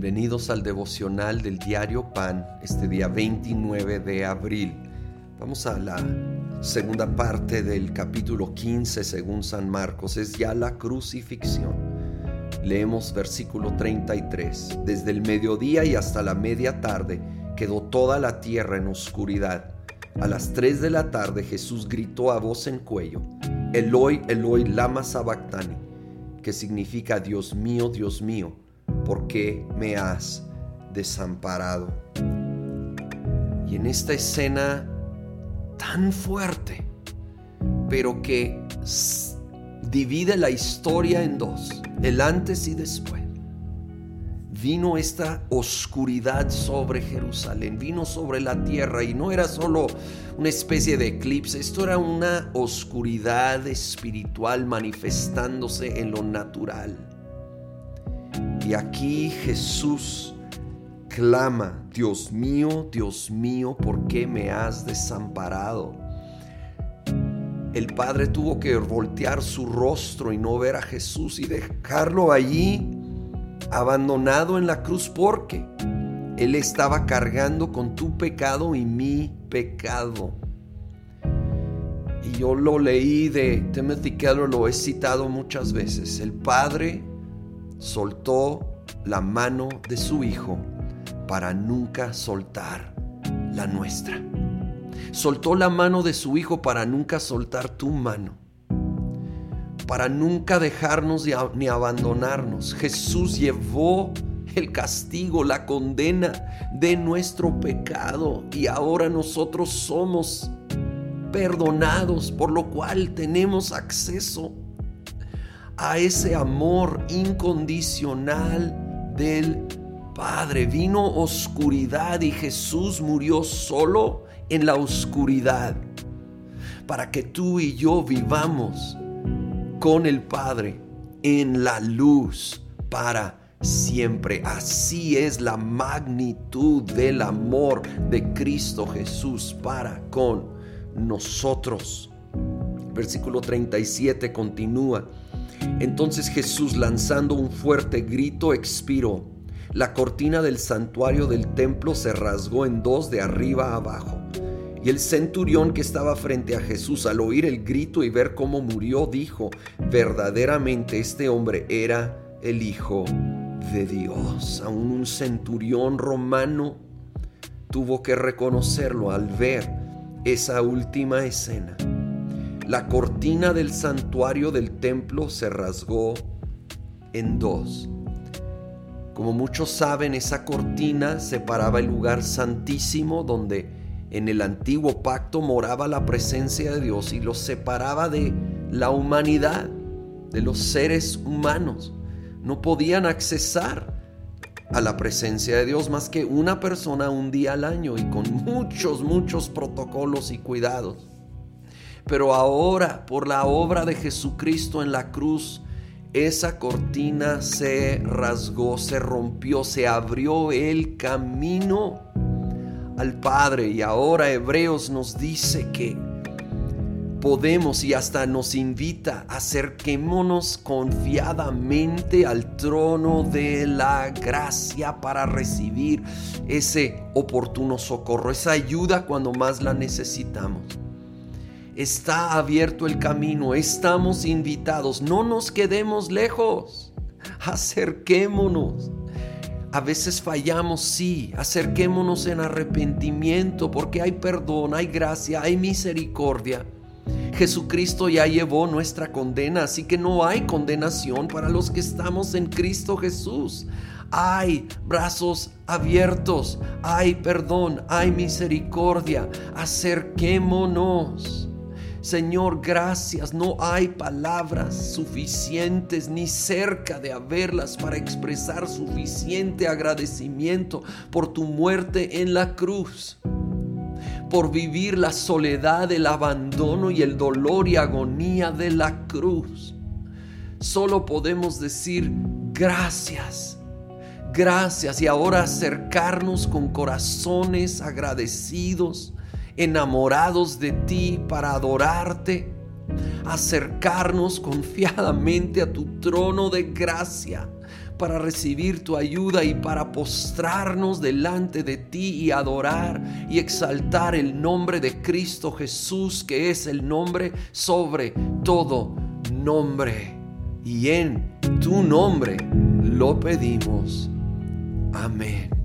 Bienvenidos al devocional del diario Pan, este día 29 de abril. Vamos a la segunda parte del capítulo 15 según San Marcos, es ya la crucifixión. Leemos versículo 33. Desde el mediodía y hasta la media tarde quedó toda la tierra en oscuridad. A las 3 de la tarde Jesús gritó a voz en cuello, Eloi, Eloi, lama sabactani, que significa Dios mío, Dios mío ¿por qué me has desamparado? Y en esta escena tan fuerte, pero que divide la historia en dos, el antes y después, vino esta oscuridad sobre Jerusalén, vino sobre la tierra y no era solo una especie de eclipse, esto era una oscuridad espiritual manifestándose en lo natural. Y aquí Jesús clama, Dios mío, Dios mío, ¿por qué me has desamparado? El Padre tuvo que voltear su rostro y no ver a Jesús y dejarlo allí abandonado en la cruz porque Él estaba cargando con tu pecado y mi pecado. Y yo lo leí de Timothy Keller, lo he citado muchas veces. El Padre soltó la mano de su Hijo para nunca soltar la nuestra. Soltó la mano de su Hijo para nunca soltar tu mano. Para nunca dejarnos ni abandonarnos. Jesús llevó el castigo, la condena de nuestro pecado y ahora nosotros somos perdonados, por lo cual tenemos acceso a ese amor incondicional del Padre. Vino oscuridad y Jesús murió solo en la oscuridad para que tú y yo vivamos con el Padre en la luz para siempre. Así es la magnitud del amor de Cristo Jesús para con nosotros. Versículo 37 continúa. Entonces Jesús, lanzando un fuerte grito, expiró. La cortina del santuario del templo se rasgó en dos de arriba a abajo. Y el centurión que estaba frente a Jesús al oír el grito y ver cómo murió, dijo, verdaderamente este hombre era el Hijo de Dios. Aún un centurión romano tuvo que reconocerlo al ver esa última escena la cortina del santuario del templo se rasgó en dos. Como muchos saben, esa cortina separaba el lugar santísimo donde en el antiguo pacto moraba la presencia de Dios y los separaba de la humanidad, de los seres humanos. No podían accesar a la presencia de Dios más que una persona un día al año y con muchos, muchos protocolos y cuidados. Pero ahora, por la obra de Jesucristo en la cruz, esa cortina se rasgó, se rompió, se abrió el camino al Padre. Y ahora Hebreos nos dice que podemos y hasta nos invita, acerquémonos confiadamente al trono de la gracia para recibir ese oportuno socorro, esa ayuda cuando más la necesitamos. Está abierto el camino, estamos invitados, no nos quedemos lejos, acerquémonos. A veces fallamos, sí, acerquémonos en arrepentimiento porque hay perdón, hay gracia, hay misericordia. Jesucristo ya llevó nuestra condena, así que no hay condenación para los que estamos en Cristo Jesús. Hay brazos abiertos, hay perdón, hay misericordia. Acerquémonos. Señor, gracias. No hay palabras suficientes ni cerca de haberlas para expresar suficiente agradecimiento por tu muerte en la cruz, por vivir la soledad, el abandono y el dolor y agonía de la cruz. Solo podemos decir gracias. Gracias y ahora acercarnos con corazones agradecidos enamorados de ti para adorarte, acercarnos confiadamente a tu trono de gracia para recibir tu ayuda y para postrarnos delante de ti y adorar y exaltar el nombre de Cristo Jesús, que es el nombre sobre todo nombre. Y en tu nombre lo pedimos. Amén.